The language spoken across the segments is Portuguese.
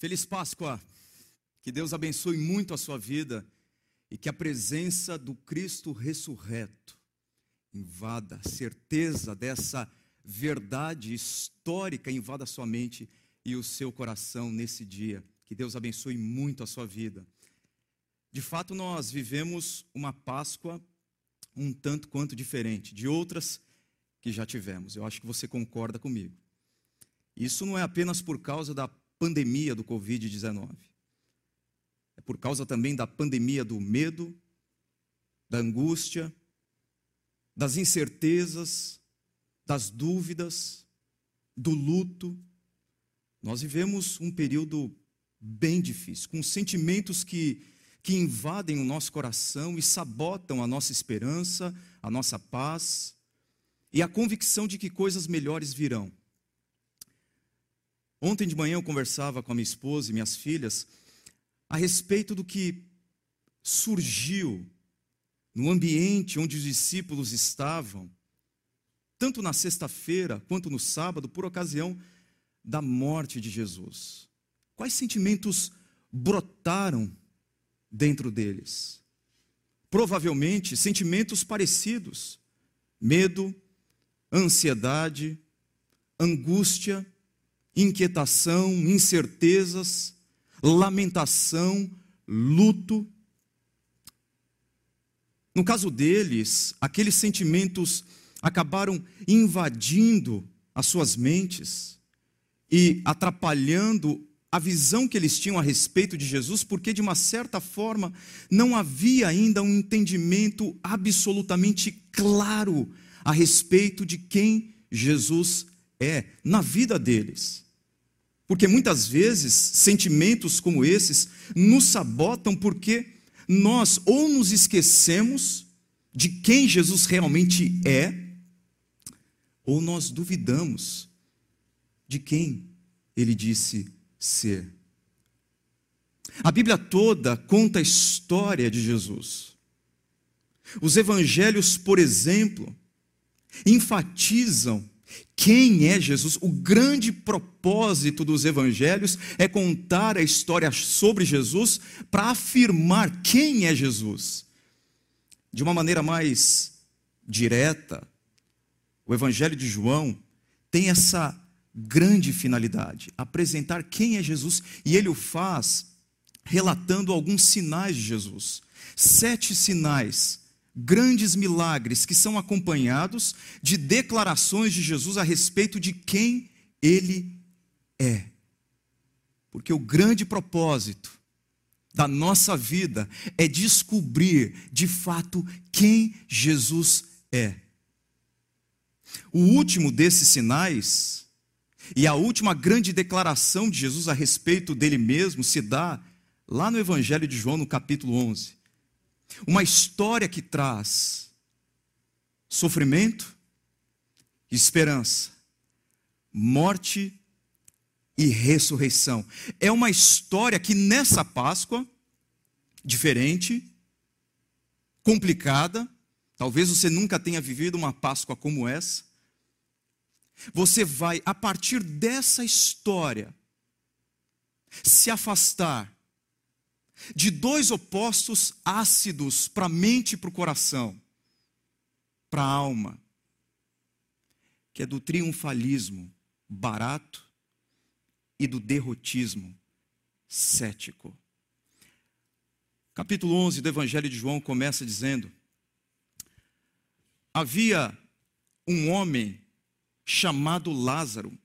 Feliz Páscoa. Que Deus abençoe muito a sua vida e que a presença do Cristo ressurreto invada a certeza dessa verdade histórica invada a sua mente e o seu coração nesse dia. Que Deus abençoe muito a sua vida. De fato, nós vivemos uma Páscoa um tanto quanto diferente de outras que já tivemos. Eu acho que você concorda comigo. Isso não é apenas por causa da pandemia do Covid-19. É por causa também da pandemia do medo, da angústia, das incertezas, das dúvidas, do luto. Nós vivemos um período bem difícil, com sentimentos que, que invadem o nosso coração e sabotam a nossa esperança, a nossa paz e a convicção de que coisas melhores virão. Ontem de manhã eu conversava com a minha esposa e minhas filhas a respeito do que surgiu no ambiente onde os discípulos estavam, tanto na sexta-feira quanto no sábado, por ocasião da morte de Jesus. Quais sentimentos brotaram dentro deles? Provavelmente sentimentos parecidos: medo, ansiedade, angústia, inquietação, incertezas, lamentação, luto. No caso deles, aqueles sentimentos acabaram invadindo as suas mentes e atrapalhando a visão que eles tinham a respeito de Jesus, porque de uma certa forma não havia ainda um entendimento absolutamente claro a respeito de quem Jesus é na vida deles. Porque muitas vezes sentimentos como esses nos sabotam porque nós ou nos esquecemos de quem Jesus realmente é, ou nós duvidamos de quem ele disse ser. A Bíblia toda conta a história de Jesus. Os evangelhos, por exemplo, enfatizam quem é Jesus? O grande propósito dos evangelhos é contar a história sobre Jesus para afirmar quem é Jesus. De uma maneira mais direta, o evangelho de João tem essa grande finalidade, apresentar quem é Jesus, e ele o faz relatando alguns sinais de Jesus. Sete sinais grandes milagres que são acompanhados de declarações de Jesus a respeito de quem ele é. Porque o grande propósito da nossa vida é descobrir de fato quem Jesus é. O último desses sinais e a última grande declaração de Jesus a respeito dele mesmo se dá lá no Evangelho de João, no capítulo 11. Uma história que traz sofrimento, esperança, morte e ressurreição. É uma história que nessa Páscoa, diferente, complicada, talvez você nunca tenha vivido uma Páscoa como essa. Você vai, a partir dessa história, se afastar de dois opostos ácidos para a mente e para o coração, para a alma, que é do triunfalismo barato e do derrotismo cético. Capítulo 11 do Evangelho de João começa dizendo: Havia um homem chamado Lázaro.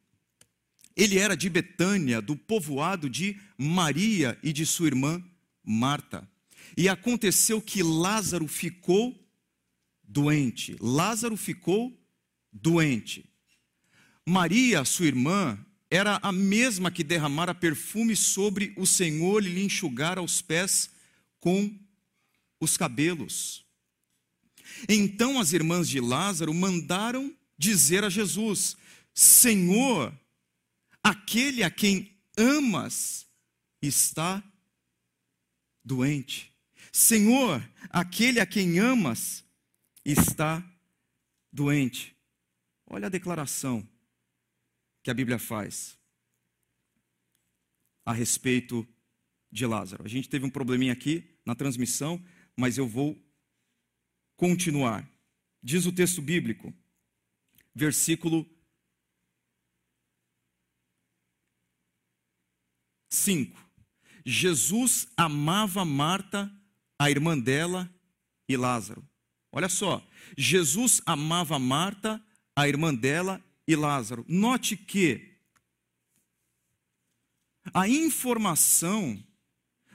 Ele era de Betânia, do povoado de Maria e de sua irmã Marta. E aconteceu que Lázaro ficou doente. Lázaro ficou doente. Maria, sua irmã, era a mesma que derramara perfume sobre o Senhor e lhe enxugara os pés com os cabelos. Então as irmãs de Lázaro mandaram dizer a Jesus: Senhor, aquele a quem amas está doente. Senhor, aquele a quem amas está doente. Olha a declaração que a Bíblia faz. a respeito de Lázaro. A gente teve um probleminha aqui na transmissão, mas eu vou continuar. Diz o texto bíblico, versículo 5. Jesus amava Marta, a irmã dela e Lázaro. Olha só, Jesus amava Marta, a irmã dela e Lázaro. Note que a informação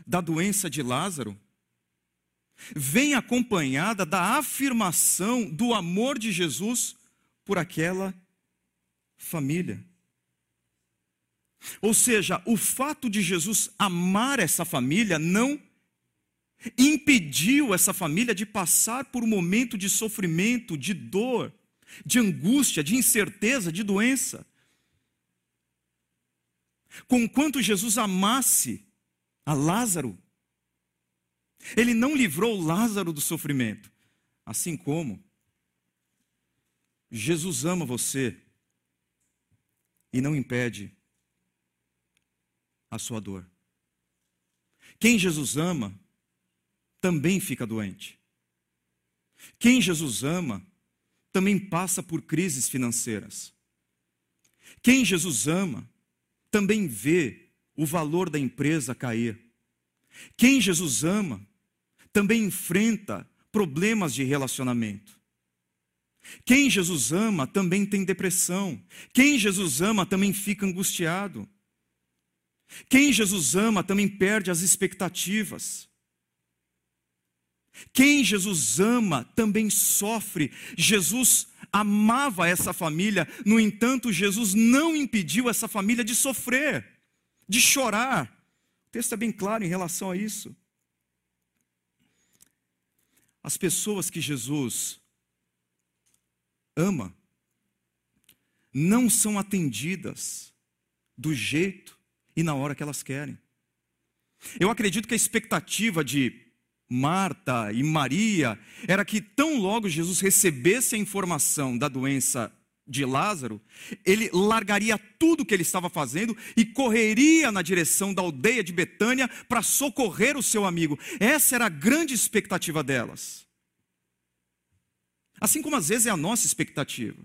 da doença de Lázaro vem acompanhada da afirmação do amor de Jesus por aquela família. Ou seja, o fato de Jesus amar essa família não impediu essa família de passar por um momento de sofrimento, de dor, de angústia, de incerteza, de doença. Conquanto Jesus amasse a Lázaro, ele não livrou Lázaro do sofrimento, assim como Jesus ama você e não impede a sua dor. Quem Jesus ama também fica doente. Quem Jesus ama também passa por crises financeiras. Quem Jesus ama também vê o valor da empresa cair. Quem Jesus ama também enfrenta problemas de relacionamento. Quem Jesus ama também tem depressão. Quem Jesus ama também fica angustiado. Quem Jesus ama também perde as expectativas. Quem Jesus ama também sofre. Jesus amava essa família, no entanto, Jesus não impediu essa família de sofrer, de chorar. O texto é bem claro em relação a isso. As pessoas que Jesus ama não são atendidas do jeito e na hora que elas querem. Eu acredito que a expectativa de Marta e Maria era que tão logo Jesus recebesse a informação da doença de Lázaro, ele largaria tudo o que ele estava fazendo e correria na direção da aldeia de Betânia para socorrer o seu amigo. Essa era a grande expectativa delas. Assim como às vezes é a nossa expectativa.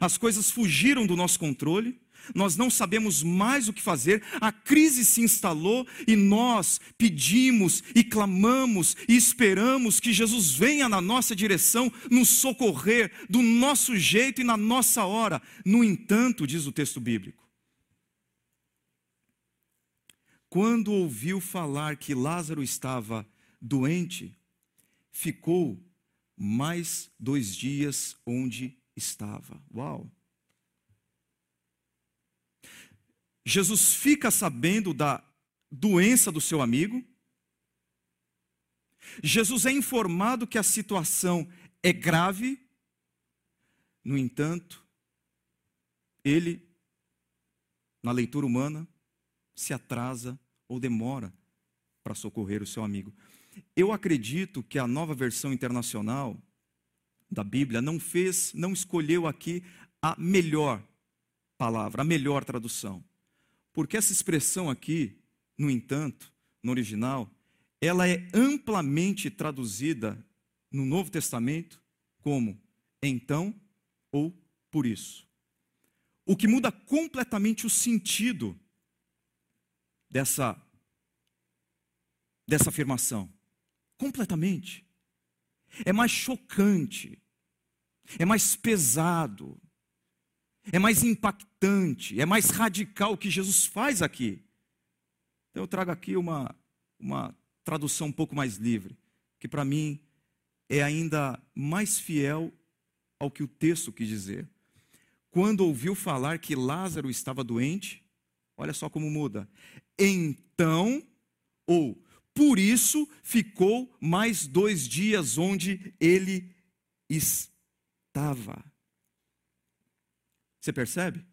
As coisas fugiram do nosso controle, nós não sabemos mais o que fazer, a crise se instalou e nós pedimos e clamamos e esperamos que Jesus venha na nossa direção, nos socorrer do nosso jeito e na nossa hora. No entanto, diz o texto bíblico, quando ouviu falar que Lázaro estava doente, ficou mais dois dias onde estava. Uau! Jesus fica sabendo da doença do seu amigo. Jesus é informado que a situação é grave. No entanto, ele, na leitura humana, se atrasa ou demora para socorrer o seu amigo. Eu acredito que a nova versão internacional da Bíblia não fez, não escolheu aqui a melhor palavra, a melhor tradução. Porque essa expressão aqui, no entanto, no original, ela é amplamente traduzida no Novo Testamento como então ou por isso. O que muda completamente o sentido dessa dessa afirmação. Completamente. É mais chocante. É mais pesado é mais impactante, é mais radical o que Jesus faz aqui. Então eu trago aqui uma, uma tradução um pouco mais livre, que para mim é ainda mais fiel ao que o texto quis dizer. Quando ouviu falar que Lázaro estava doente, olha só como muda. Então, ou por isso ficou mais dois dias onde ele estava. Você percebe?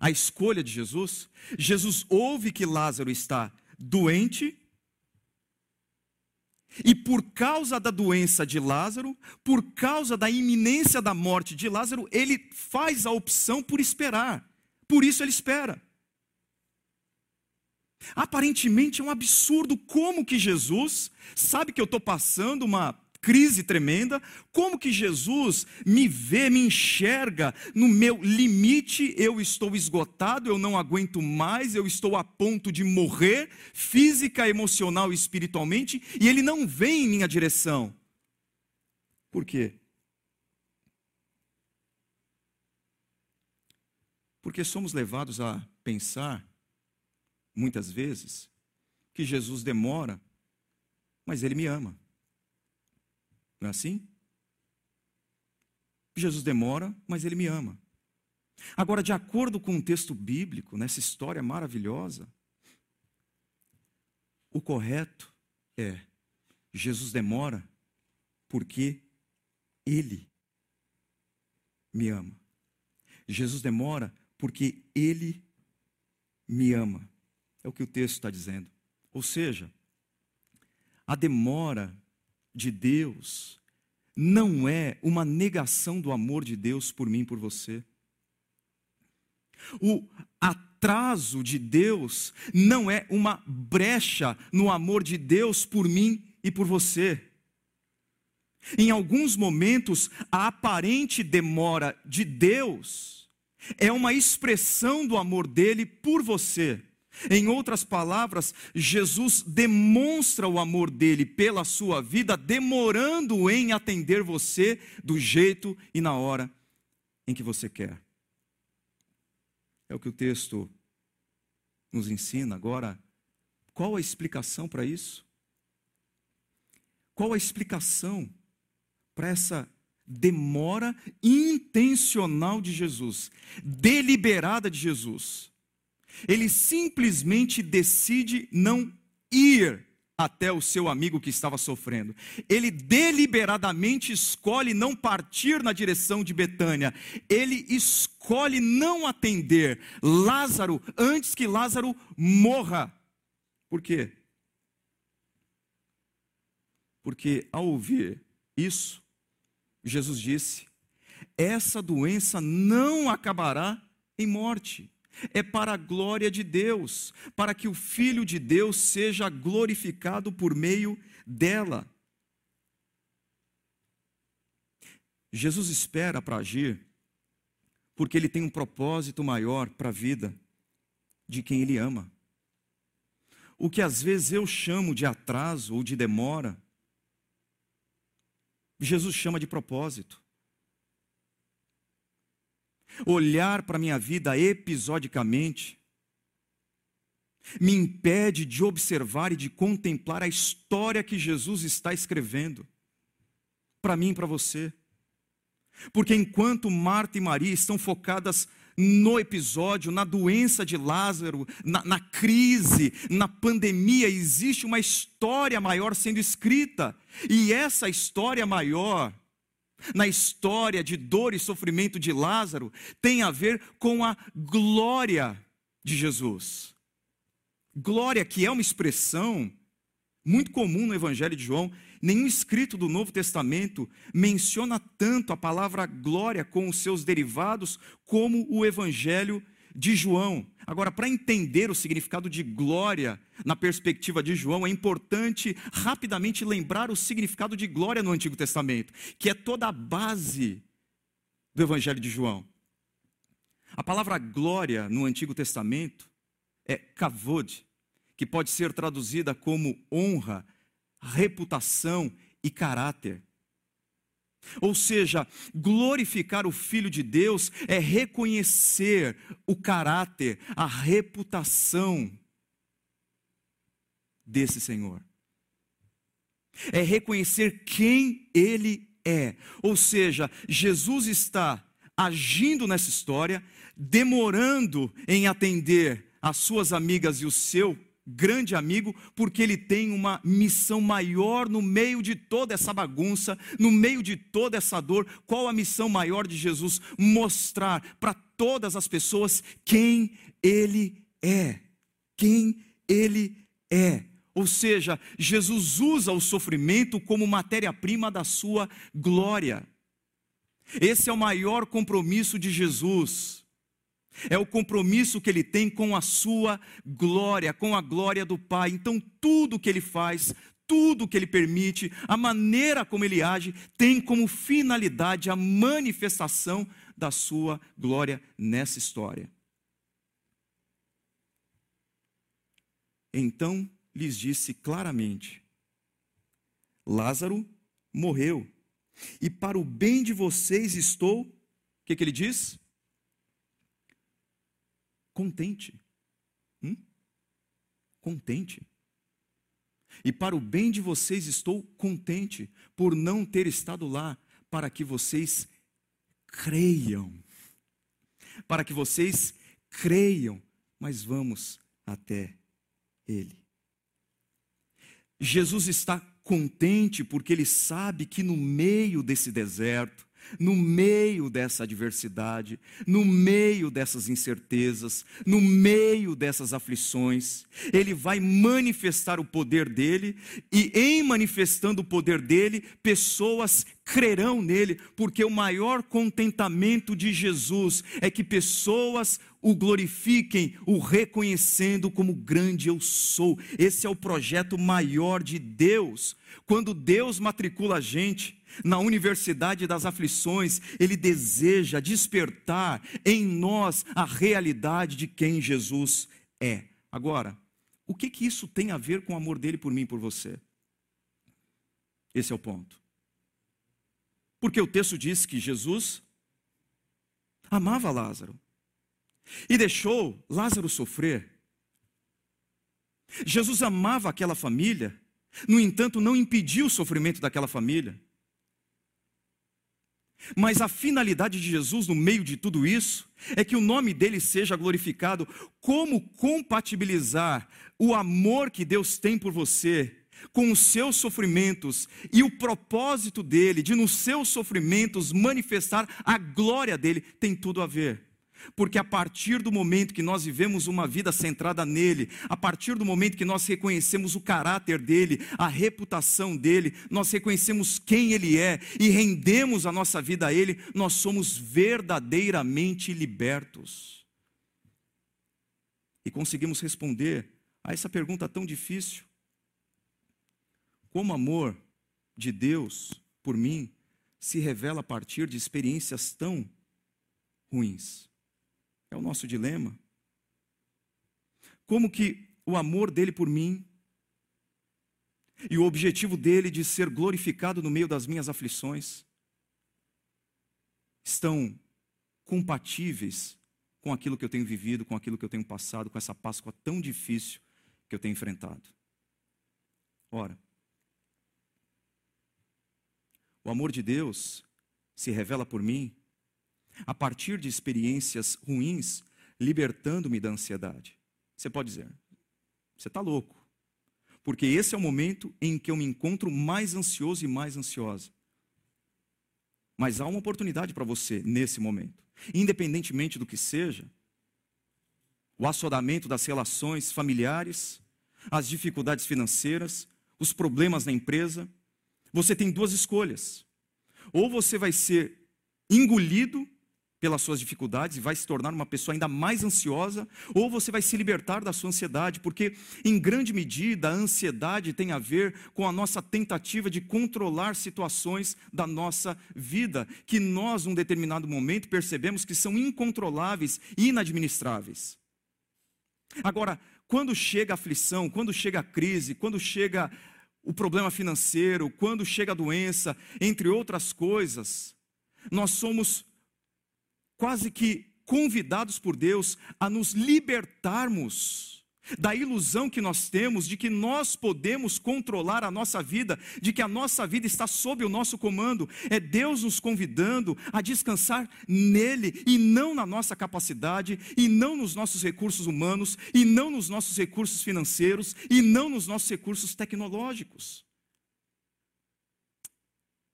A escolha de Jesus. Jesus ouve que Lázaro está doente. E por causa da doença de Lázaro, por causa da iminência da morte de Lázaro, ele faz a opção por esperar. Por isso ele espera. Aparentemente é um absurdo como que Jesus sabe que eu estou passando uma crise tremenda, como que Jesus me vê, me enxerga no meu limite, eu estou esgotado, eu não aguento mais, eu estou a ponto de morrer, física, emocional e espiritualmente, e ele não vem em minha direção. Por quê? Porque somos levados a pensar, muitas vezes, que Jesus demora, mas ele me ama. Não é assim? Jesus demora, mas ele me ama. Agora, de acordo com o texto bíblico, nessa história maravilhosa, o correto é: Jesus demora porque ele me ama. Jesus demora porque ele me ama. É o que o texto está dizendo. Ou seja, a demora de Deus não é uma negação do amor de Deus por mim por você. O atraso de Deus não é uma brecha no amor de Deus por mim e por você. Em alguns momentos, a aparente demora de Deus é uma expressão do amor dele por você. Em outras palavras, Jesus demonstra o amor dele pela sua vida, demorando em atender você do jeito e na hora em que você quer. É o que o texto nos ensina. Agora, qual a explicação para isso? Qual a explicação para essa demora intencional de Jesus, deliberada de Jesus? Ele simplesmente decide não ir até o seu amigo que estava sofrendo. Ele deliberadamente escolhe não partir na direção de Betânia. Ele escolhe não atender Lázaro antes que Lázaro morra. Por quê? Porque ao ouvir isso, Jesus disse: essa doença não acabará em morte é para a glória de Deus, para que o Filho de Deus seja glorificado por meio dela. Jesus espera para agir, porque ele tem um propósito maior para a vida de quem ele ama. O que às vezes eu chamo de atraso ou de demora, Jesus chama de propósito olhar para a minha vida episodicamente, me impede de observar e de contemplar a história que Jesus está escrevendo, para mim e para você. Porque enquanto Marta e Maria estão focadas no episódio, na doença de Lázaro, na, na, crise, na pandemia, existe uma história maior sendo escrita. E essa história maior na história de dor e sofrimento de Lázaro tem a ver com a glória de Jesus. Glória, que é uma expressão muito comum no Evangelho de João, nenhum escrito do Novo Testamento menciona tanto a palavra glória com os seus derivados como o Evangelho de João. Agora, para entender o significado de glória na perspectiva de João, é importante rapidamente lembrar o significado de glória no Antigo Testamento, que é toda a base do Evangelho de João. A palavra glória no Antigo Testamento é kavod, que pode ser traduzida como honra, reputação e caráter. Ou seja, glorificar o Filho de Deus é reconhecer o caráter, a reputação desse Senhor. É reconhecer quem Ele é. Ou seja, Jesus está agindo nessa história, demorando em atender as suas amigas e o seu grande amigo, porque ele tem uma missão maior no meio de toda essa bagunça, no meio de toda essa dor. Qual a missão maior de Jesus? Mostrar para todas as pessoas quem ele é. Quem ele é. Ou seja, Jesus usa o sofrimento como matéria-prima da sua glória. Esse é o maior compromisso de Jesus É o compromisso que ele tem com a sua glória, com a glória do Pai. Então, tudo que ele faz, tudo que ele permite, a maneira como ele age, tem como finalidade a manifestação da sua glória nessa história. Então lhes disse claramente: Lázaro morreu, e para o bem de vocês estou, o que, que ele diz? Contente. Hum? Contente. E para o bem de vocês estou contente por não ter estado lá, para que vocês creiam. Para que vocês creiam. Mas vamos até Ele. Jesus está contente porque ele sabe que no meio desse deserto, no meio dessa adversidade, no meio dessas incertezas, no meio dessas aflições, ele vai manifestar o poder dele, e em manifestando o poder dele, pessoas crerão nele, porque o maior contentamento de Jesus é que pessoas o glorifiquem, o reconhecendo como grande eu sou. Esse é o projeto maior de Deus. Quando Deus matricula a gente, na universidade das aflições, Ele deseja despertar em nós a realidade de quem Jesus é. Agora, o que, que isso tem a ver com o amor dele por mim e por você? Esse é o ponto. Porque o texto diz que Jesus amava Lázaro e deixou Lázaro sofrer. Jesus amava aquela família, no entanto, não impediu o sofrimento daquela família. Mas a finalidade de Jesus no meio de tudo isso é que o nome dele seja glorificado. Como compatibilizar o amor que Deus tem por você com os seus sofrimentos e o propósito dele de nos seus sofrimentos manifestar a glória dele tem tudo a ver. Porque a partir do momento que nós vivemos uma vida centrada nele, a partir do momento que nós reconhecemos o caráter dele, a reputação dele, nós reconhecemos quem ele é e rendemos a nossa vida a ele, nós somos verdadeiramente libertos. E conseguimos responder a essa pergunta tão difícil: como amor de Deus por mim se revela a partir de experiências tão ruins? É o nosso dilema. Como que o amor dele por mim e o objetivo dele de ser glorificado no meio das minhas aflições estão compatíveis com aquilo que eu tenho vivido, com aquilo que eu tenho passado, com essa Páscoa tão difícil que eu tenho enfrentado. Ora, o amor de Deus se revela por mim a partir de experiências ruins, libertando-me da ansiedade. Você pode dizer, você está louco. Porque esse é o momento em que eu me encontro mais ansioso e mais ansiosa. Mas há uma oportunidade para você nesse momento. Independentemente do que seja, o assodamento das relações familiares, as dificuldades financeiras, os problemas na empresa, você tem duas escolhas. Ou você vai ser engolido pelas suas dificuldades e vai se tornar uma pessoa ainda mais ansiosa, ou você vai se libertar da sua ansiedade, porque em grande medida a ansiedade tem a ver com a nossa tentativa de controlar situações da nossa vida, que nós, num determinado momento, percebemos que são incontroláveis e inadministráveis. Agora, quando chega a aflição, quando chega a crise, quando chega o problema financeiro, quando chega a doença, entre outras coisas, nós somos quase que convidados por Deus a nos libertarmos da ilusão que nós temos de que nós podemos controlar a nossa vida, de que a nossa vida está sob o nosso comando. É Deus nos convidando a descansar nele e não na nossa capacidade, e não nos nossos recursos humanos, e não nos nossos recursos financeiros, e não nos nossos recursos tecnológicos.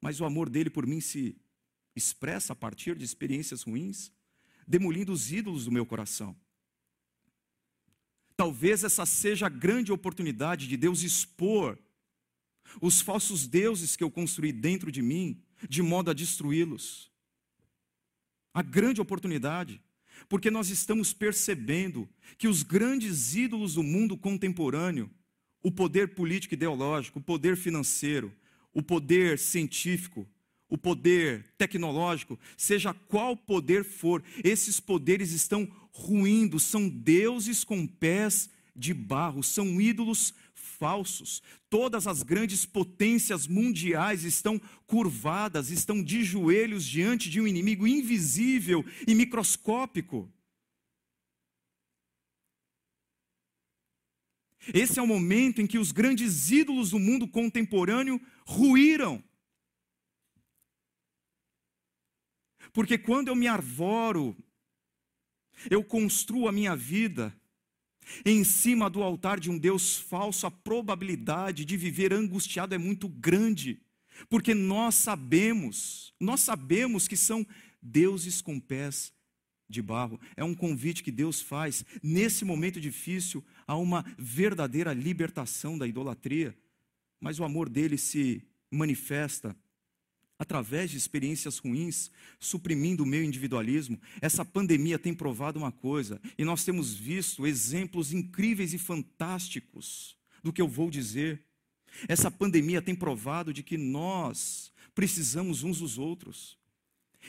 Mas o amor dele por mim se expressa a partir de experiências ruins, demolindo os ídolos do meu coração. Talvez essa seja a grande oportunidade de Deus expor os falsos deuses que eu construí dentro de mim, de modo a destruí-los. A grande oportunidade. porque nós estamos percebendo que os grandes ídolos do mundo contemporâneo, o poder político ideológico, o poder financeiro, o poder científico, o poder tecnológico, seja qual poder for, esses poderes estão ruindo, são deuses com pés de barro, são ídolos falsos. Todas as grandes potências mundiais estão curvadas, estão de joelhos diante de um inimigo invisível e microscópico. Esse é o momento em que os grandes ídolos do mundo contemporâneo ruíram. Porque quando eu me arvoro, eu construo a minha vida em cima do altar de um Deus falso, a probabilidade de viver angustiado é muito grande, porque nós sabemos, nós sabemos que são deuses com pés de barro. É um convite que Deus faz nesse momento difícil a uma verdadeira libertação da idolatria, mas o amor dele se manifesta através de experiências ruins, suprimindo o meu individualismo. Essa pandemia tem provado uma coisa, e nós temos visto exemplos incríveis e fantásticos do que eu vou dizer. Essa pandemia tem provado de que nós precisamos uns dos outros.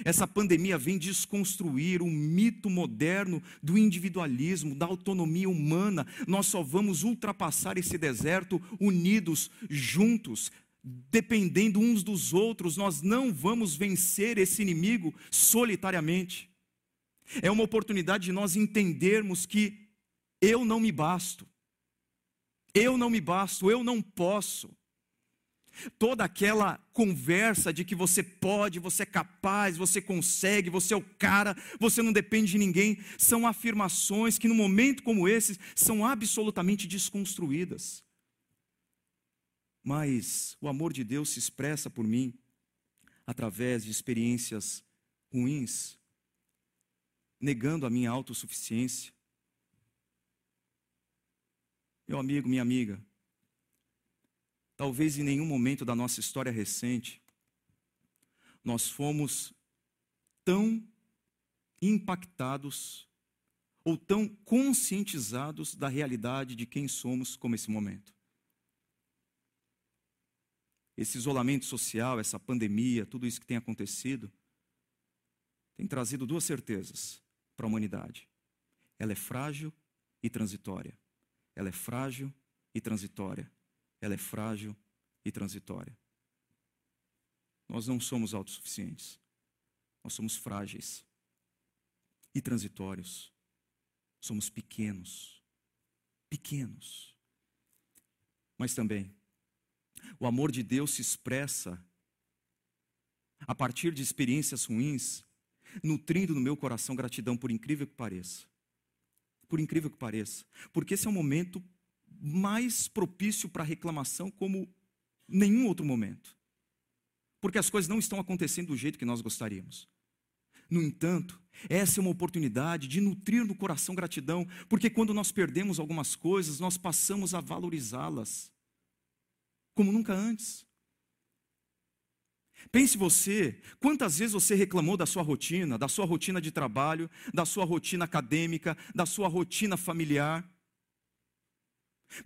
Essa pandemia vem desconstruir o mito moderno do individualismo, da autonomia humana. Nós só vamos ultrapassar esse deserto unidos, juntos, dependendo uns dos outros, nós não vamos vencer esse inimigo solitariamente. É uma oportunidade de nós entendermos que eu não me basto, eu não me basto, eu não posso. Toda aquela conversa de que você pode, você é capaz, você consegue, você é o cara, você não depende de ninguém, são afirmações que, num momento como esse, são absolutamente desconstruídas mas o amor de Deus se expressa por mim através de experiências ruins, negando a minha autossuficiência. Meu amigo, minha amiga, talvez em nenhum momento da nossa história recente nós fomos tão impactados ou tão conscientizados da realidade de quem somos como esse momento esse isolamento social, essa pandemia, tudo isso que tem acontecido, tem trazido duas certezas para a humanidade. Ela é frágil e transitória. Ela é frágil e transitória. Ela é frágil e transitória. Nós não somos autossuficientes. Nós somos frágeis e transitórios. Somos pequenos. Pequenos. Mas também o amor de Deus se expressa a partir de experiências ruins, nutrindo no meu coração gratidão, por incrível que pareça. Por incrível que pareça. Porque esse é um momento mais propício para reclamação como nenhum outro momento. Porque as coisas não estão acontecendo do jeito que nós gostaríamos. No entanto, essa é uma oportunidade de nutrir no coração gratidão, porque quando nós perdemos algumas coisas, nós passamos a valorizá-las como nunca antes. Pense você, quantas vezes você reclamou da sua rotina, da sua rotina de trabalho, da sua rotina acadêmica, da sua rotina familiar.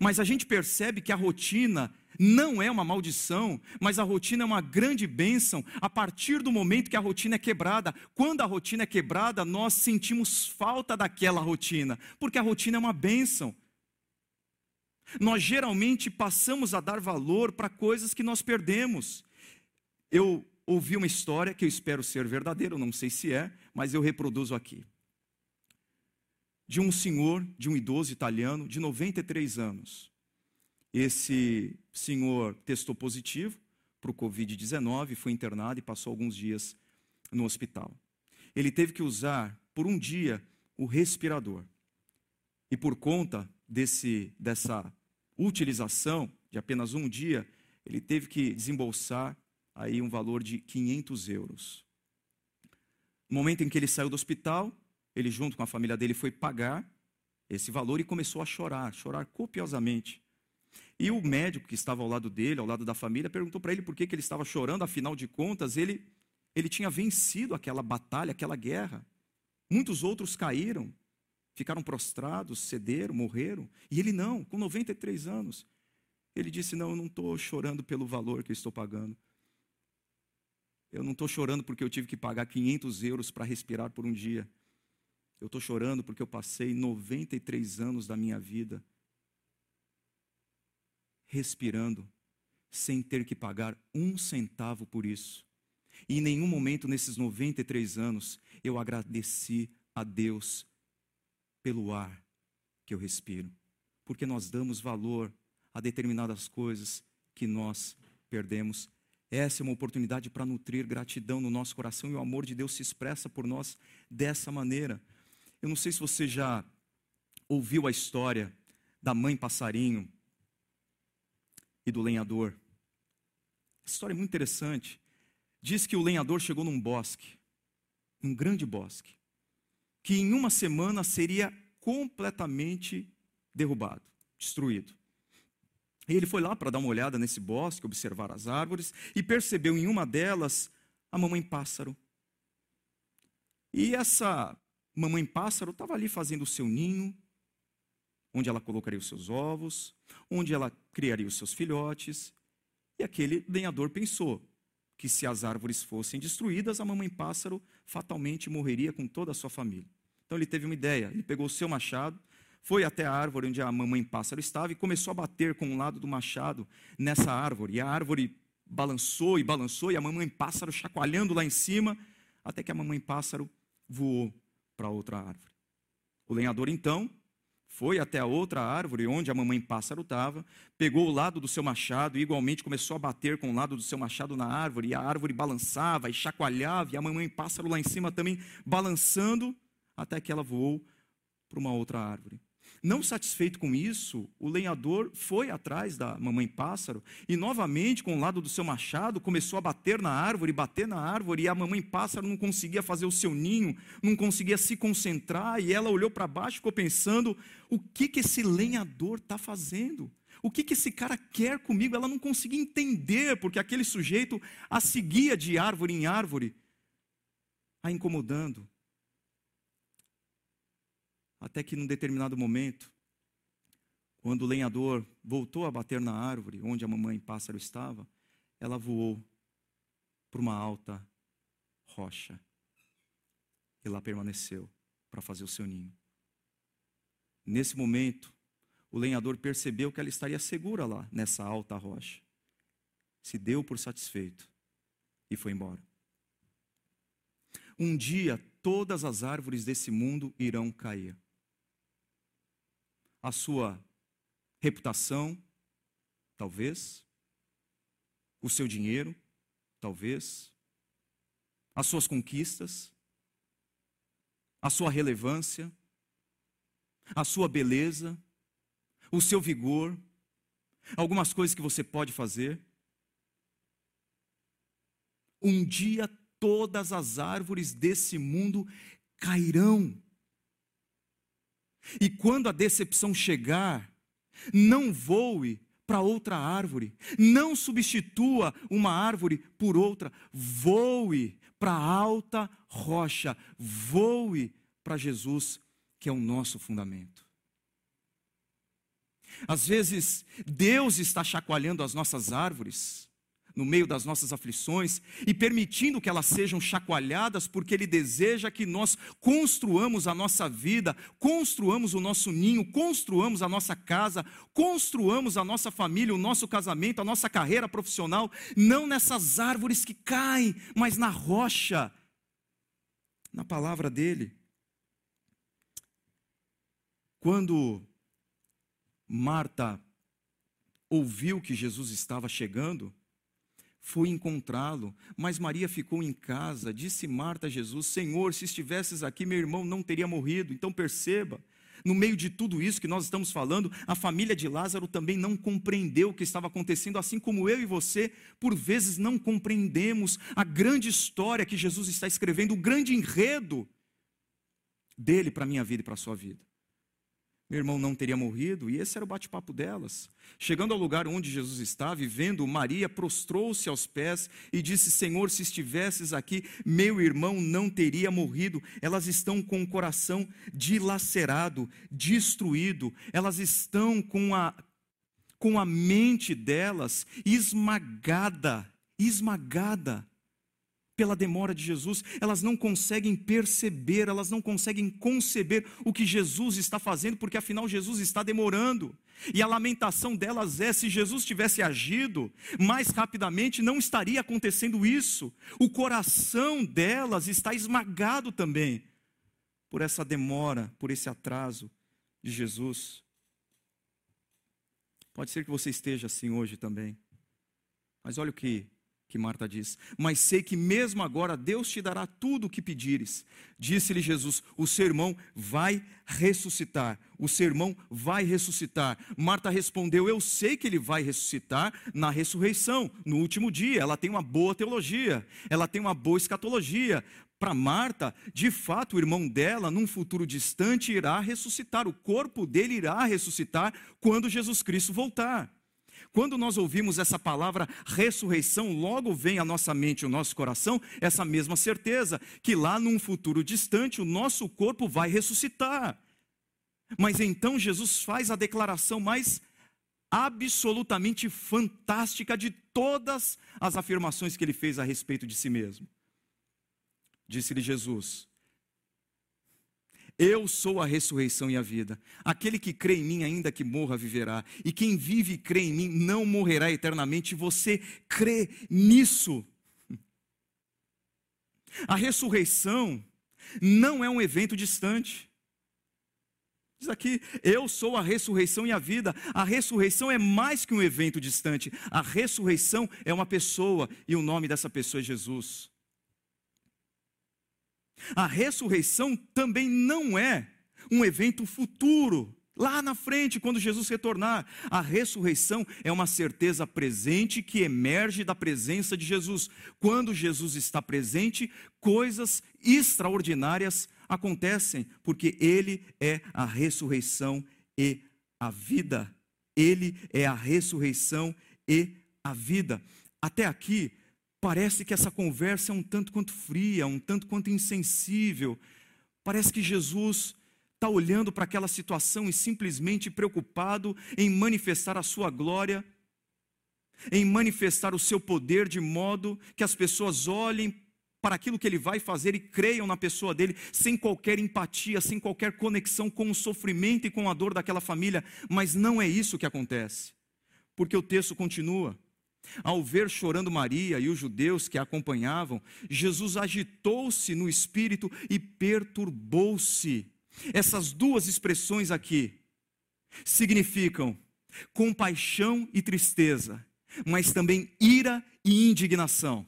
Mas a gente percebe que a rotina não é uma maldição, mas a rotina é uma grande bênção a partir do momento que a rotina é quebrada. Quando a rotina é quebrada, nós sentimos falta daquela rotina, porque a rotina é uma bênção. Nós geralmente passamos a dar valor para coisas que nós perdemos. Eu ouvi uma história que eu espero ser verdadeira, não sei se é, mas eu reproduzo aqui. De um senhor, de um idoso italiano de 93 anos. Esse senhor testou positivo para o Covid-19, foi internado e passou alguns dias no hospital. Ele teve que usar por um dia o respirador. E por conta desse, dessa utilização de apenas um dia, ele teve que desembolsar aí um valor de 500 euros. No momento em que ele saiu do hospital, ele junto com a família dele foi pagar esse valor e começou a chorar, chorar copiosamente. E o médico que estava ao lado dele, ao lado da família, perguntou para ele por que, que ele estava chorando, afinal de contas, ele, ele tinha vencido aquela batalha, aquela guerra. Muitos outros caíram, ficaram prostrados, cederam, morreram. E ele não, com 93 anos. Ele disse: Não, eu não estou chorando pelo valor que eu estou pagando. Eu não estou chorando porque eu tive que pagar 500 euros para respirar por um dia. Eu estou chorando porque eu passei 93 anos da minha vida respirando, sem ter que pagar um centavo por isso. E em nenhum momento nesses 93 anos eu agradeci a Deus pelo ar que eu respiro. Porque nós damos valor a determinadas coisas que nós perdemos. Essa é uma oportunidade para nutrir gratidão no nosso coração e o amor de Deus se expressa por nós dessa maneira. Eu não sei se você já ouviu a história da mãe passarinho e do lenhador. A história é muito interessante. Diz que o lenhador chegou num bosque, um grande bosque, que em uma semana seria completamente derrubado, destruído. E ele foi lá para dar uma olhada nesse bosque, observar as árvores, e percebeu em uma delas a mamãe pássaro. E essa mamãe pássaro estava ali fazendo o seu ninho, onde ela colocaria os seus ovos, onde ela criaria os seus filhotes. E aquele lenhador pensou que se as árvores fossem destruídas, a mamãe pássaro fatalmente morreria com toda a sua família. Então ele teve uma ideia, ele pegou o seu machado, foi até a árvore onde a mamãe pássaro estava e começou a bater com o lado do machado nessa árvore. E a árvore balançou e balançou, e a mamãe pássaro chacoalhando lá em cima, até que a mamãe pássaro voou para outra árvore. O lenhador então foi até a outra árvore onde a mamãe pássaro estava, pegou o lado do seu machado e igualmente começou a bater com o lado do seu machado na árvore, e a árvore balançava e chacoalhava, e a mamãe pássaro lá em cima também balançando, até que ela voou para uma outra árvore. Não satisfeito com isso, o lenhador foi atrás da mamãe pássaro e novamente, com o lado do seu machado, começou a bater na árvore, bater na árvore, e a mamãe pássaro não conseguia fazer o seu ninho, não conseguia se concentrar, e ela olhou para baixo e ficou pensando: o que, que esse lenhador está fazendo? O que, que esse cara quer comigo? Ela não conseguia entender, porque aquele sujeito a seguia de árvore em árvore, a incomodando. Até que num determinado momento, quando o lenhador voltou a bater na árvore onde a mamãe pássaro estava, ela voou para uma alta rocha. E lá permaneceu para fazer o seu ninho. Nesse momento, o lenhador percebeu que ela estaria segura lá, nessa alta rocha. Se deu por satisfeito e foi embora. Um dia, todas as árvores desse mundo irão cair a sua reputação, talvez, o seu dinheiro, talvez, as suas conquistas, a sua relevância, a sua beleza, o seu vigor, algumas coisas que você pode fazer. Um dia todas as árvores desse mundo cairão. E quando a decepção chegar, não voe para outra árvore, não substitua uma árvore por outra, voe para a alta rocha, voe para Jesus, que é o nosso fundamento. Às vezes, Deus está chacoalhando as nossas árvores, no meio das nossas aflições e permitindo que elas sejam chacoalhadas, porque Ele deseja que nós construamos a nossa vida, construamos o nosso ninho, construamos a nossa casa, construamos a nossa família, o nosso casamento, a nossa carreira profissional, não nessas árvores que caem, mas na rocha, na palavra dEle. Quando Marta ouviu que Jesus estava chegando, foi encontrá-lo, mas Maria ficou em casa. Disse Marta a Jesus: Senhor, se estivesses aqui, meu irmão não teria morrido. Então perceba, no meio de tudo isso que nós estamos falando, a família de Lázaro também não compreendeu o que estava acontecendo, assim como eu e você, por vezes, não compreendemos a grande história que Jesus está escrevendo, o grande enredo dele para a minha vida e para a sua vida. Meu irmão não teria morrido, e esse era o bate-papo delas. Chegando ao lugar onde Jesus estava e vendo, Maria prostrou-se aos pés e disse: Senhor, se estivesses aqui, meu irmão não teria morrido. Elas estão com o coração dilacerado, destruído, elas estão com a, com a mente delas esmagada, esmagada pela demora de Jesus, elas não conseguem perceber, elas não conseguem conceber o que Jesus está fazendo, porque afinal Jesus está demorando. E a lamentação delas é: se Jesus tivesse agido mais rapidamente, não estaria acontecendo isso. O coração delas está esmagado também por essa demora, por esse atraso de Jesus. Pode ser que você esteja assim hoje também. Mas olha o que que Marta diz: Mas sei que mesmo agora Deus te dará tudo o que pedires. Disse-lhe Jesus: O sermão vai ressuscitar. O sermão vai ressuscitar. Marta respondeu: Eu sei que ele vai ressuscitar na ressurreição, no último dia. Ela tem uma boa teologia, ela tem uma boa escatologia. Para Marta, de fato, o irmão dela, num futuro distante, irá ressuscitar. O corpo dele irá ressuscitar quando Jesus Cristo voltar. Quando nós ouvimos essa palavra ressurreição, logo vem à nossa mente, ao nosso coração, essa mesma certeza que lá num futuro distante o nosso corpo vai ressuscitar. Mas então Jesus faz a declaração mais absolutamente fantástica de todas as afirmações que ele fez a respeito de si mesmo. Disse-lhe Jesus: eu sou a ressurreição e a vida. Aquele que crê em mim, ainda que morra, viverá. E quem vive e crê em mim não morrerá eternamente. Você crê nisso. A ressurreição não é um evento distante. Diz aqui, eu sou a ressurreição e a vida. A ressurreição é mais que um evento distante. A ressurreição é uma pessoa, e o nome dessa pessoa é Jesus. A ressurreição também não é um evento futuro, lá na frente, quando Jesus retornar. A ressurreição é uma certeza presente que emerge da presença de Jesus. Quando Jesus está presente, coisas extraordinárias acontecem, porque Ele é a ressurreição e a vida. Ele é a ressurreição e a vida. Até aqui, Parece que essa conversa é um tanto quanto fria, um tanto quanto insensível. Parece que Jesus está olhando para aquela situação e simplesmente preocupado em manifestar a sua glória, em manifestar o seu poder, de modo que as pessoas olhem para aquilo que ele vai fazer e creiam na pessoa dele, sem qualquer empatia, sem qualquer conexão com o sofrimento e com a dor daquela família. Mas não é isso que acontece, porque o texto continua. Ao ver chorando Maria e os judeus que a acompanhavam, Jesus agitou-se no espírito e perturbou-se. Essas duas expressões aqui significam compaixão e tristeza, mas também ira e indignação.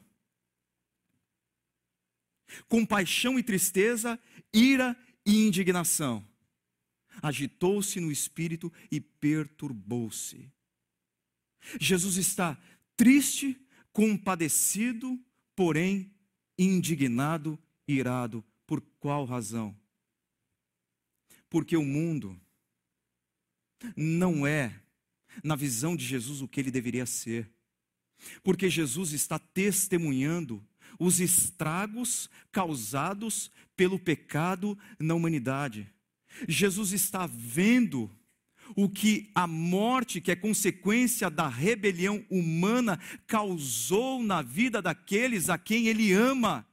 Compaixão e tristeza, ira e indignação. Agitou-se no espírito e perturbou-se. Jesus está triste, compadecido, porém indignado, irado. Por qual razão? Porque o mundo não é, na visão de Jesus, o que ele deveria ser. Porque Jesus está testemunhando os estragos causados pelo pecado na humanidade. Jesus está vendo o que a morte, que é consequência da rebelião humana, causou na vida daqueles a quem ele ama.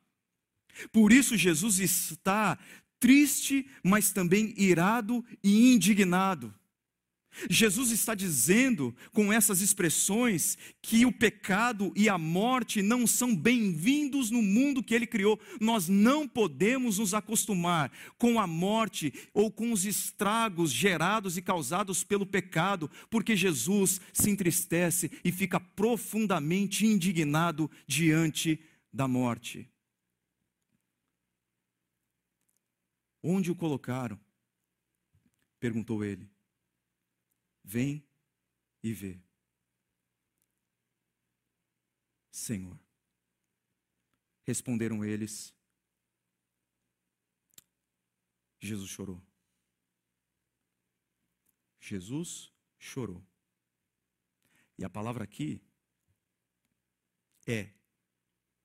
Por isso, Jesus está triste, mas também irado e indignado. Jesus está dizendo com essas expressões que o pecado e a morte não são bem-vindos no mundo que ele criou. Nós não podemos nos acostumar com a morte ou com os estragos gerados e causados pelo pecado, porque Jesus se entristece e fica profundamente indignado diante da morte. Onde o colocaram? perguntou ele. Vem e vê. Senhor. Responderam eles. Jesus chorou. Jesus chorou. E a palavra aqui é: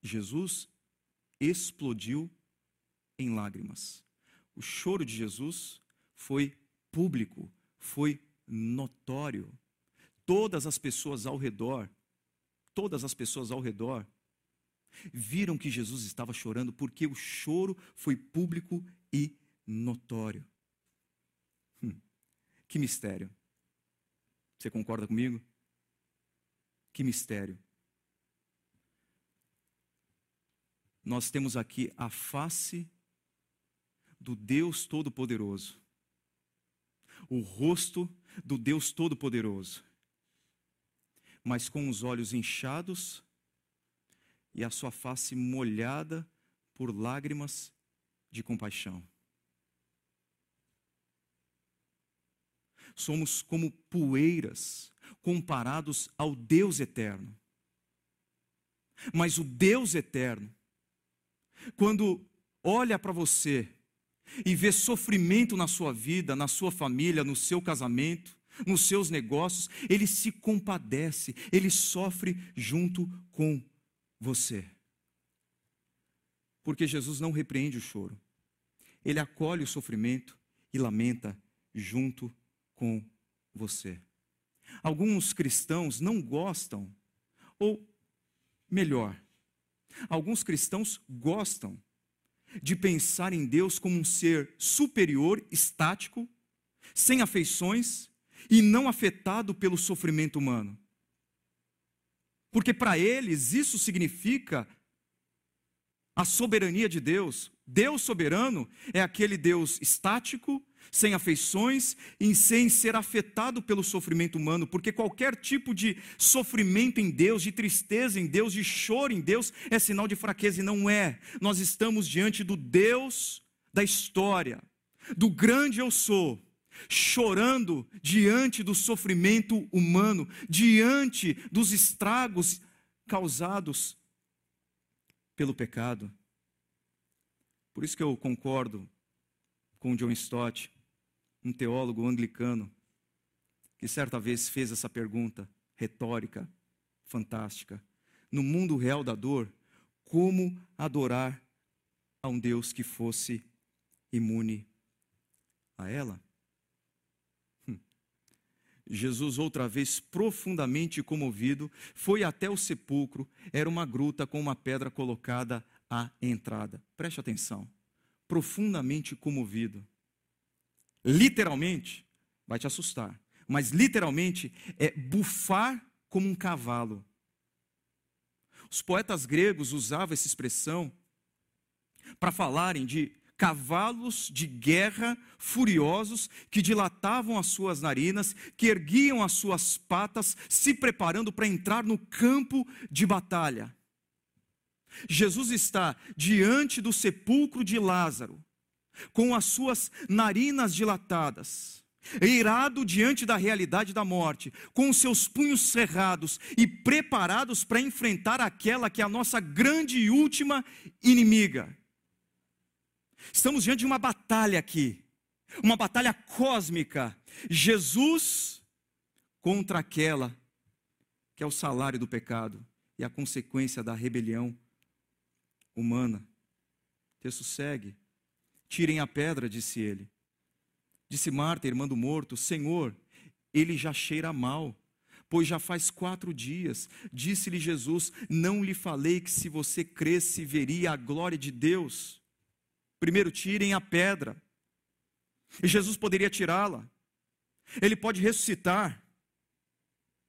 Jesus explodiu em lágrimas. O choro de Jesus foi público, foi notório. Todas as pessoas ao redor, todas as pessoas ao redor, viram que Jesus estava chorando porque o choro foi público e notório. Hum, que mistério. Você concorda comigo? Que mistério. Nós temos aqui a face do Deus Todo-Poderoso, o rosto do Deus Todo-Poderoso, mas com os olhos inchados e a sua face molhada por lágrimas de compaixão. Somos como poeiras comparados ao Deus eterno. Mas o Deus eterno, quando olha para você e vê sofrimento na sua vida, na sua família, no seu casamento, nos seus negócios, ele se compadece, ele sofre junto com você. Porque Jesus não repreende o choro, ele acolhe o sofrimento e lamenta junto com você. Alguns cristãos não gostam, ou melhor, alguns cristãos gostam de pensar em Deus como um ser superior, estático, sem afeições e não afetado pelo sofrimento humano. Porque para eles isso significa a soberania de Deus. Deus soberano é aquele Deus estático, sem afeições e sem ser afetado pelo sofrimento humano, porque qualquer tipo de sofrimento em Deus, de tristeza em Deus, de choro em Deus, é sinal de fraqueza e não é. Nós estamos diante do Deus da história, do grande eu sou, chorando diante do sofrimento humano, diante dos estragos causados pelo pecado. Por isso que eu concordo com John Stott, um teólogo anglicano, que certa vez fez essa pergunta retórica, fantástica. No mundo real da dor, como adorar a um Deus que fosse imune a ela? Hum. Jesus, outra vez profundamente comovido, foi até o sepulcro. Era uma gruta com uma pedra colocada à entrada. Preste atenção. Profundamente comovido literalmente, vai te assustar, mas literalmente é bufar como um cavalo. Os poetas gregos usavam essa expressão para falarem de cavalos de guerra furiosos que dilatavam as suas narinas, que erguiam as suas patas, se preparando para entrar no campo de batalha. Jesus está diante do sepulcro de Lázaro com as suas narinas dilatadas, irado diante da realidade da morte, com os seus punhos cerrados e preparados para enfrentar aquela que é a nossa grande e última inimiga. Estamos diante de uma batalha aqui, uma batalha cósmica. Jesus contra aquela que é o salário do pecado e a consequência da rebelião humana. O texto segue. Tirem a pedra, disse ele. Disse Marta, irmã do morto: Senhor, ele já cheira mal, pois já faz quatro dias. Disse-lhe Jesus: Não lhe falei que se você cresce, veria a glória de Deus. Primeiro, tirem a pedra. E Jesus poderia tirá-la. Ele pode ressuscitar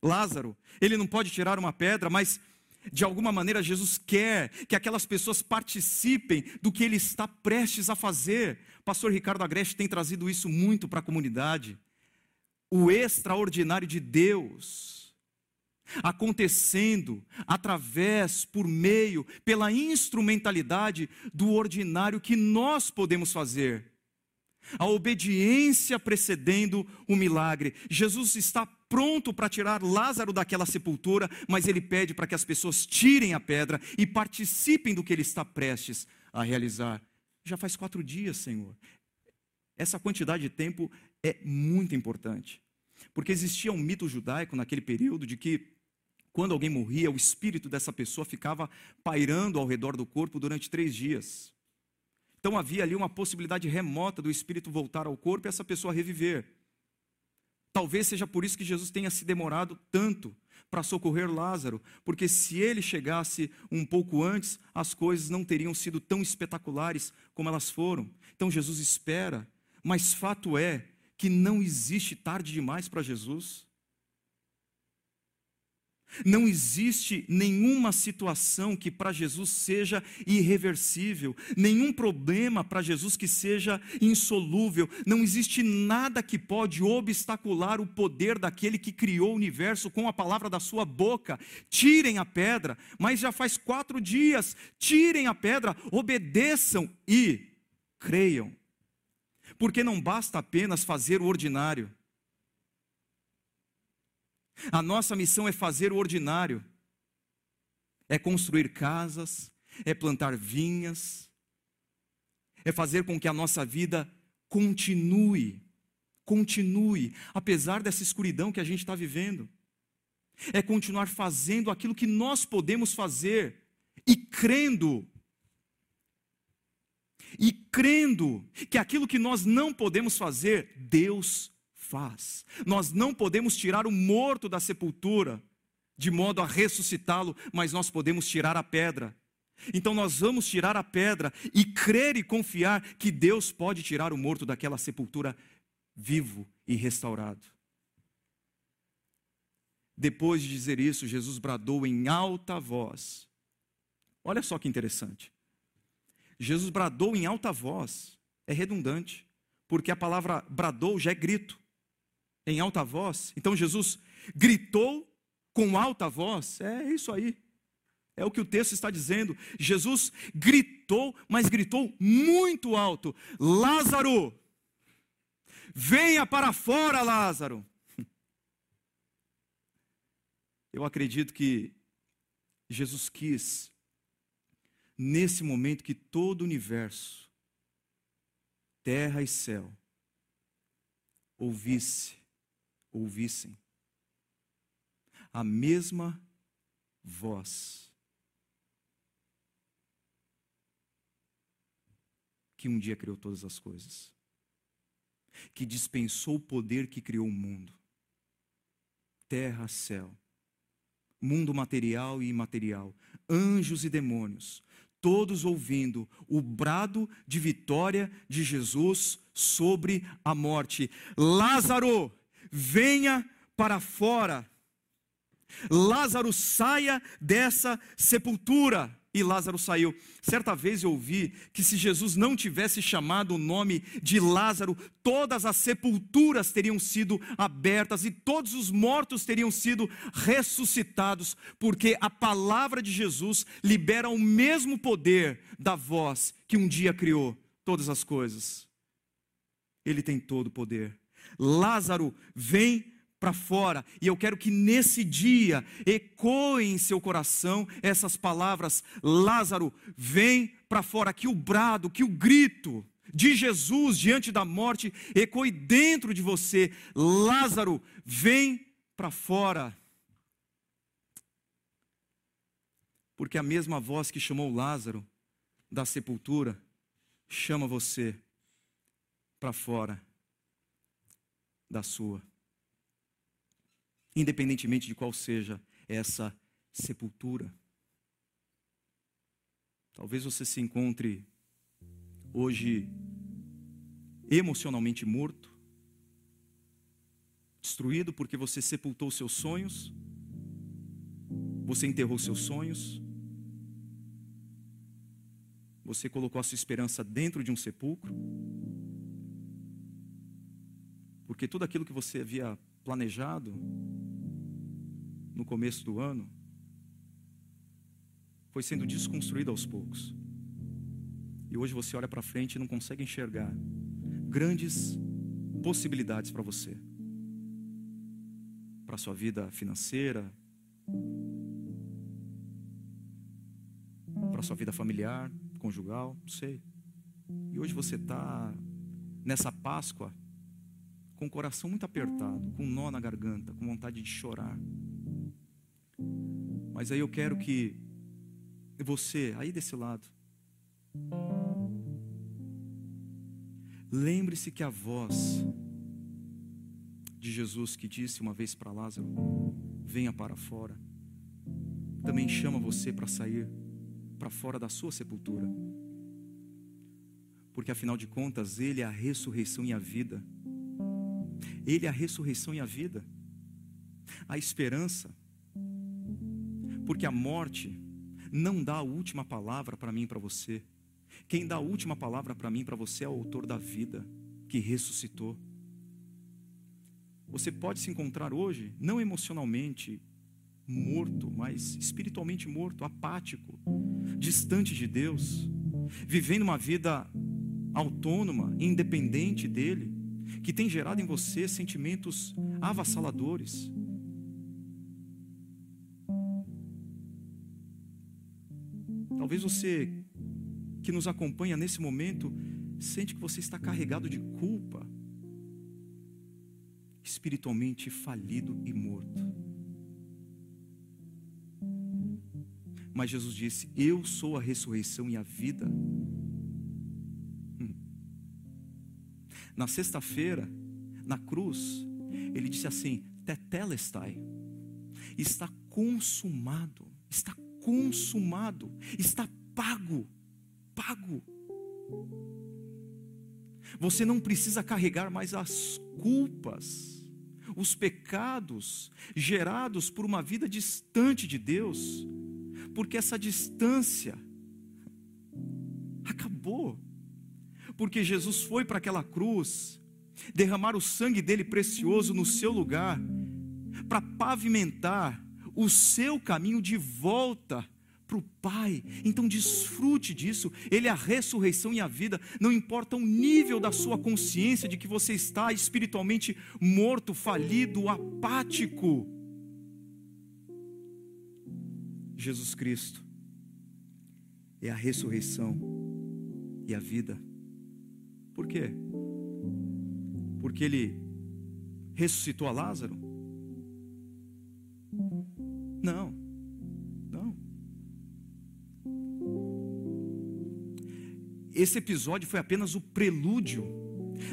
Lázaro. Ele não pode tirar uma pedra, mas de alguma maneira, Jesus quer que aquelas pessoas participem do que ele está prestes a fazer. pastor Ricardo Agreste tem trazido isso muito para a comunidade. O extraordinário de Deus acontecendo através, por meio, pela instrumentalidade do ordinário que nós podemos fazer. A obediência precedendo o milagre. Jesus está pronto para tirar Lázaro daquela sepultura, mas ele pede para que as pessoas tirem a pedra e participem do que ele está prestes a realizar. Já faz quatro dias, Senhor. Essa quantidade de tempo é muito importante. Porque existia um mito judaico naquele período de que quando alguém morria, o espírito dessa pessoa ficava pairando ao redor do corpo durante três dias. Então havia ali uma possibilidade remota do espírito voltar ao corpo e essa pessoa reviver. Talvez seja por isso que Jesus tenha se demorado tanto para socorrer Lázaro, porque se ele chegasse um pouco antes, as coisas não teriam sido tão espetaculares como elas foram. Então Jesus espera, mas fato é que não existe tarde demais para Jesus. Não existe nenhuma situação que para Jesus seja irreversível, nenhum problema para Jesus que seja insolúvel, não existe nada que pode obstacular o poder daquele que criou o universo com a palavra da sua boca. Tirem a pedra, mas já faz quatro dias, tirem a pedra, obedeçam e creiam, porque não basta apenas fazer o ordinário. A nossa missão é fazer o ordinário, é construir casas, é plantar vinhas, é fazer com que a nossa vida continue, continue, apesar dessa escuridão que a gente está vivendo. É continuar fazendo aquilo que nós podemos fazer e crendo. E crendo que aquilo que nós não podemos fazer, Deus faz. Nós não podemos tirar o morto da sepultura de modo a ressuscitá-lo, mas nós podemos tirar a pedra. Então nós vamos tirar a pedra e crer e confiar que Deus pode tirar o morto daquela sepultura vivo e restaurado. Depois de dizer isso, Jesus bradou em alta voz. Olha só que interessante. Jesus bradou em alta voz. É redundante, porque a palavra bradou já é grito em alta voz. Então Jesus gritou com alta voz. É isso aí. É o que o texto está dizendo. Jesus gritou, mas gritou muito alto: Lázaro, venha para fora, Lázaro. Eu acredito que Jesus quis, nesse momento, que todo o universo, terra e céu, ouvisse ouvissem a mesma voz que um dia criou todas as coisas, que dispensou o poder que criou o mundo, terra, céu, mundo material e imaterial, anjos e demônios, todos ouvindo o brado de vitória de Jesus sobre a morte. Lázaro, venha para fora. Lázaro saia dessa sepultura. E Lázaro saiu. Certa vez eu ouvi que se Jesus não tivesse chamado o nome de Lázaro, todas as sepulturas teriam sido abertas e todos os mortos teriam sido ressuscitados, porque a palavra de Jesus libera o mesmo poder da voz que um dia criou todas as coisas. Ele tem todo o poder. Lázaro, vem para fora. E eu quero que nesse dia ecoem em seu coração essas palavras: Lázaro, vem para fora. Que o brado, que o grito de Jesus diante da morte ecoe dentro de você: Lázaro, vem para fora. Porque a mesma voz que chamou Lázaro da sepultura chama você para fora da sua. Independentemente de qual seja essa sepultura. Talvez você se encontre hoje emocionalmente morto, destruído porque você sepultou seus sonhos, você enterrou seus sonhos, você colocou a sua esperança dentro de um sepulcro porque tudo aquilo que você havia planejado no começo do ano foi sendo desconstruído aos poucos. E hoje você olha para frente e não consegue enxergar grandes possibilidades para você. Para a sua vida financeira, para a sua vida familiar, conjugal, não sei. E hoje você está nessa Páscoa com o coração muito apertado, com um nó na garganta, com vontade de chorar. Mas aí eu quero que você, aí desse lado, lembre-se que a voz de Jesus que disse uma vez para Lázaro: venha para fora, também chama você para sair para fora da sua sepultura. Porque afinal de contas, Ele é a ressurreição e a vida. Ele é a ressurreição e a vida. A esperança. Porque a morte não dá a última palavra para mim e para você. Quem dá a última palavra para mim e para você é o autor da vida, que ressuscitou. Você pode se encontrar hoje, não emocionalmente morto, mas espiritualmente morto, apático, distante de Deus, vivendo uma vida autônoma, independente dele, que tem gerado em você sentimentos avassaladores. Talvez você que nos acompanha nesse momento sente que você está carregado de culpa, espiritualmente falido e morto. Mas Jesus disse: Eu sou a ressurreição e a vida. Na sexta-feira, na cruz, ele disse assim: Tetelestai, está consumado, está consumado, está pago, pago. Você não precisa carregar mais as culpas, os pecados gerados por uma vida distante de Deus, porque essa distância acabou. Porque Jesus foi para aquela cruz, derramar o sangue dele precioso no seu lugar, para pavimentar o seu caminho de volta para o Pai. Então desfrute disso. Ele é a ressurreição e a vida. Não importa o nível da sua consciência de que você está espiritualmente morto, falido, apático. Jesus Cristo é a ressurreição e a vida. Por quê? Porque ele ressuscitou a Lázaro? Não. Esse episódio foi apenas o prelúdio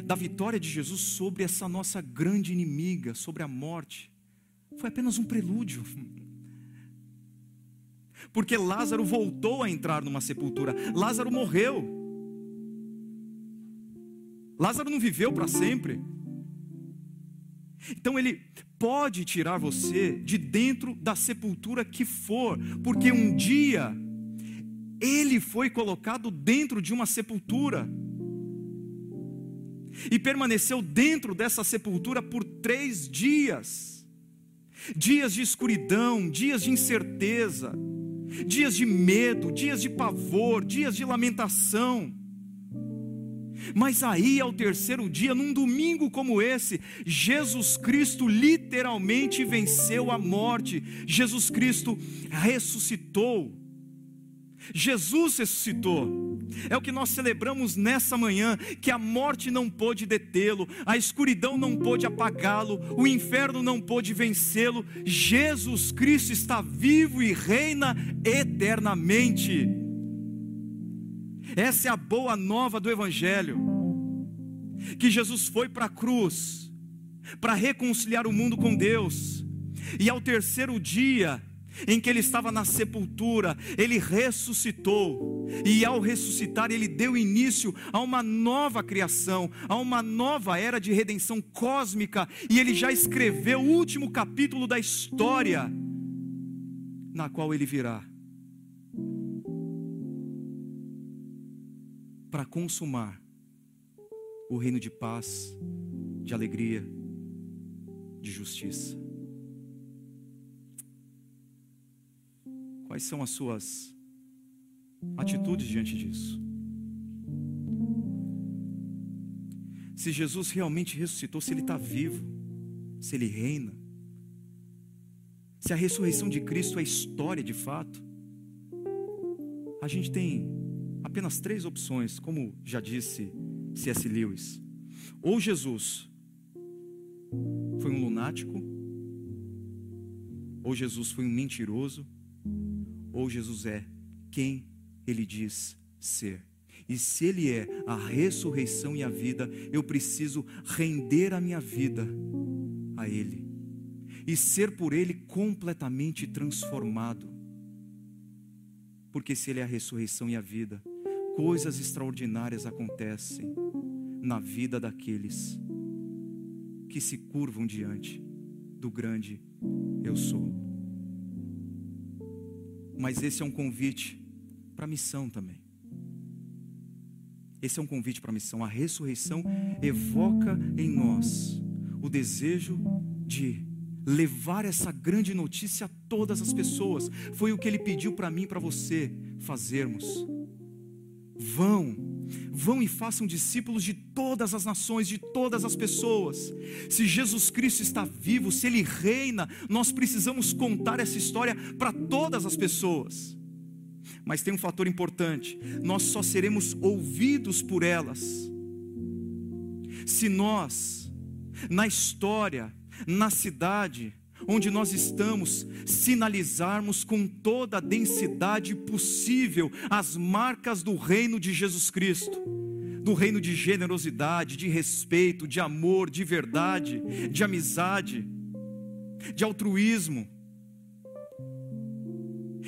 da vitória de Jesus sobre essa nossa grande inimiga, sobre a morte. Foi apenas um prelúdio. Porque Lázaro voltou a entrar numa sepultura. Lázaro morreu. Lázaro não viveu para sempre. Então ele pode tirar você de dentro da sepultura que for, porque um dia ele foi colocado dentro de uma sepultura e permaneceu dentro dessa sepultura por três dias dias de escuridão, dias de incerteza, dias de medo, dias de pavor, dias de lamentação. Mas aí, ao terceiro dia, num domingo como esse, Jesus Cristo literalmente venceu a morte, Jesus Cristo ressuscitou. Jesus ressuscitou. É o que nós celebramos nessa manhã, que a morte não pôde detê-lo, a escuridão não pôde apagá-lo, o inferno não pôde vencê-lo. Jesus Cristo está vivo e reina eternamente. Essa é a boa nova do evangelho. Que Jesus foi para a cruz para reconciliar o mundo com Deus. E ao terceiro dia, em que ele estava na sepultura, ele ressuscitou, e ao ressuscitar, ele deu início a uma nova criação, a uma nova era de redenção cósmica, e ele já escreveu o último capítulo da história, na qual ele virá para consumar o reino de paz, de alegria, de justiça. Quais são as suas atitudes diante disso? Se Jesus realmente ressuscitou, se Ele está vivo, se Ele reina, se a ressurreição de Cristo é história de fato, a gente tem apenas três opções, como já disse C.S. Lewis: ou Jesus foi um lunático, ou Jesus foi um mentiroso, ou Jesus é quem ele diz ser. E se Ele é a ressurreição e a vida, eu preciso render a minha vida a Ele e ser por Ele completamente transformado. Porque se Ele é a ressurreição e a vida, coisas extraordinárias acontecem na vida daqueles que se curvam diante do grande eu sou. Mas esse é um convite para missão também. Esse é um convite para missão. A ressurreição evoca em nós o desejo de levar essa grande notícia a todas as pessoas. Foi o que ele pediu para mim e para você fazermos. Vão, vão e façam discípulos de todas as nações, de todas as pessoas. Se Jesus Cristo está vivo, se Ele reina, nós precisamos contar essa história para todas as pessoas. Mas tem um fator importante: nós só seremos ouvidos por elas se nós, na história, na cidade onde nós estamos, sinalizarmos com toda a densidade possível as marcas do reino de Jesus Cristo, do reino de generosidade, de respeito, de amor, de verdade, de amizade, de altruísmo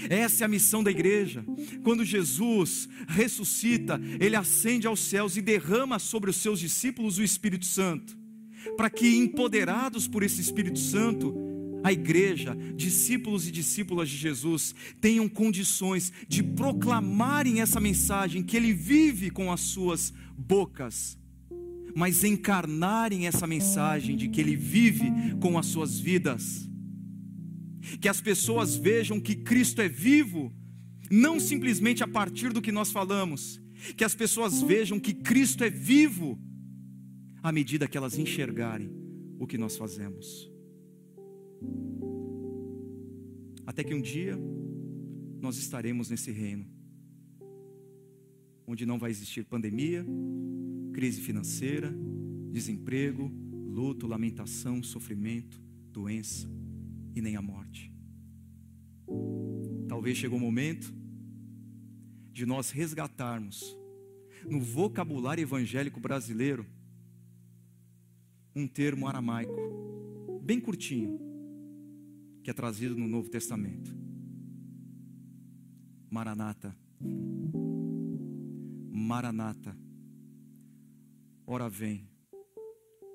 essa é a missão da igreja. Quando Jesus ressuscita, ele ascende aos céus e derrama sobre os seus discípulos o Espírito Santo, para que, empoderados por esse Espírito Santo, a igreja, discípulos e discípulas de Jesus, tenham condições de proclamarem essa mensagem que ele vive com as suas bocas, mas encarnarem essa mensagem de que ele vive com as suas vidas que as pessoas vejam que Cristo é vivo, não simplesmente a partir do que nós falamos, que as pessoas vejam que Cristo é vivo, à medida que elas enxergarem o que nós fazemos. Até que um dia nós estaremos nesse reino, onde não vai existir pandemia, crise financeira, desemprego, luto, lamentação, sofrimento, doença e nem a morte. Talvez chegou o momento de nós resgatarmos no vocabulário evangélico brasileiro um termo aramaico, bem curtinho, que é trazido no Novo Testamento. Maranata. Maranata. Ora vem,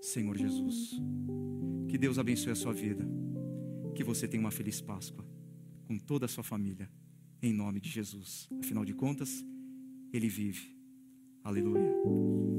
Senhor Jesus. Que Deus abençoe a sua vida que você tenha uma feliz Páscoa com toda a sua família, em nome de Jesus. Afinal de contas, Ele vive. Aleluia.